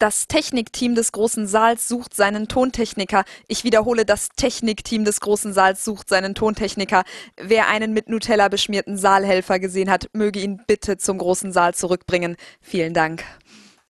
Das Technikteam des großen Saals sucht seinen Tontechniker. Ich wiederhole, das Technikteam des großen Saals sucht seinen Tontechniker. Wer einen mit Nutella beschmierten Saalhelfer gesehen hat, möge ihn bitte zum großen Saal zurückbringen. Vielen Dank.